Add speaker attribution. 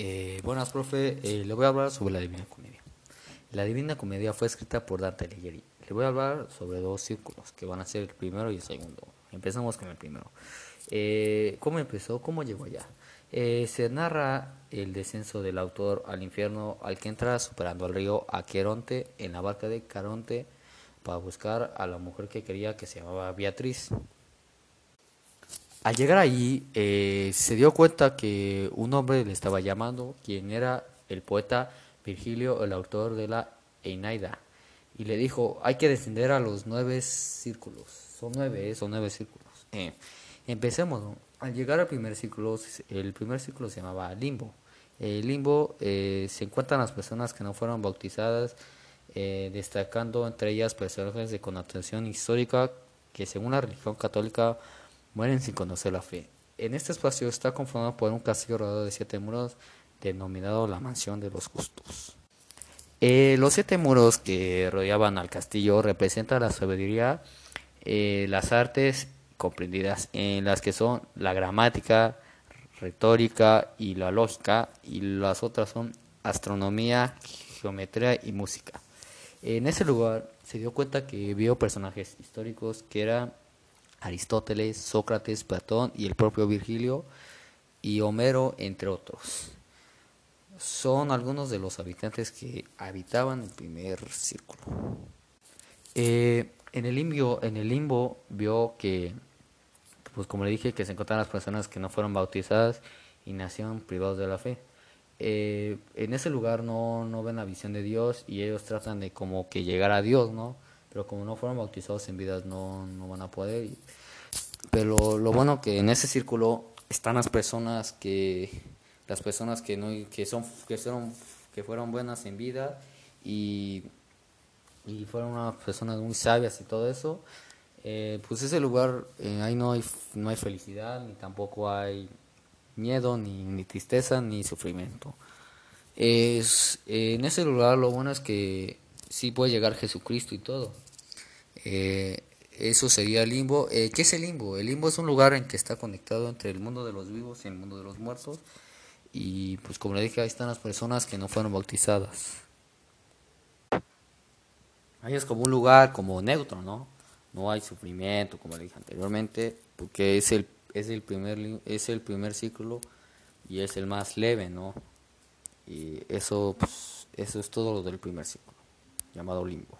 Speaker 1: Eh, buenas, profe. Eh, le voy a hablar sobre la Divina Comedia. La Divina Comedia fue escrita por Dante Alighieri. Le voy a hablar sobre dos círculos, que van a ser el primero y el segundo. Empezamos con el primero. Eh, ¿Cómo empezó? ¿Cómo llegó allá? se narra el descenso del autor al infierno al que entra superando al río Aqueronte en la barca de Caronte para buscar a la mujer que quería que se llamaba Beatriz. Al llegar allí, eh, se dio cuenta que un hombre le estaba llamando, quien era el poeta Virgilio, el autor de la Eneida, y le dijo, hay que descender a los nueve círculos. Son nueve, eh, son nueve círculos. Eh, empecemos. Al llegar al primer círculo, el primer círculo se llamaba limbo. El limbo se encuentran las personas que no fueron bautizadas, destacando entre ellas personajes de connotación histórica que según la religión católica mueren sin conocer la fe. En este espacio está conformado por un castillo rodeado de siete muros, denominado la Mansión de los Justos. Eh, los siete muros que rodeaban al castillo representan la sabiduría, eh, las artes comprendidas en las que son la gramática, retórica y la lógica, y las otras son astronomía, geometría y música. En ese lugar se dio cuenta que vio personajes históricos que eran Aristóteles, Sócrates, Platón y el propio Virgilio y Homero, entre otros. Son algunos de los habitantes que habitaban el primer círculo. Eh, en, el limbo, vio que, pues como le dije, que se encontraban las personas que no fueron bautizadas y nacieron privados de la fe. Eh, en ese lugar no, no ven la visión de Dios y ellos tratan de como que llegar a Dios, ¿no? Pero como no fueron bautizados en vidas no, no van a poder. Pero lo bueno que en ese círculo están las personas que las personas que no que son que fueron que fueron buenas en vida y, y fueron unas personas muy sabias y todo eso. Eh, pues ese lugar eh, ahí no hay no hay felicidad ni tampoco hay miedo ni, ni tristeza ni sufrimiento. Es, en ese lugar lo bueno es que sí puede llegar Jesucristo y todo. Eh, eso sería el limbo. Eh, ¿Qué es el limbo? El limbo es un lugar en que está conectado entre el mundo de los vivos y el mundo de los muertos. Y pues como le dije, ahí están las personas que no fueron bautizadas. Ahí es como un lugar como neutro, ¿no? No hay sufrimiento, como le dije anteriormente, porque es el, es el, primer, es el primer ciclo y es el más leve, ¿no? Y eso, pues, eso es todo lo del primer ciclo llamado limbo.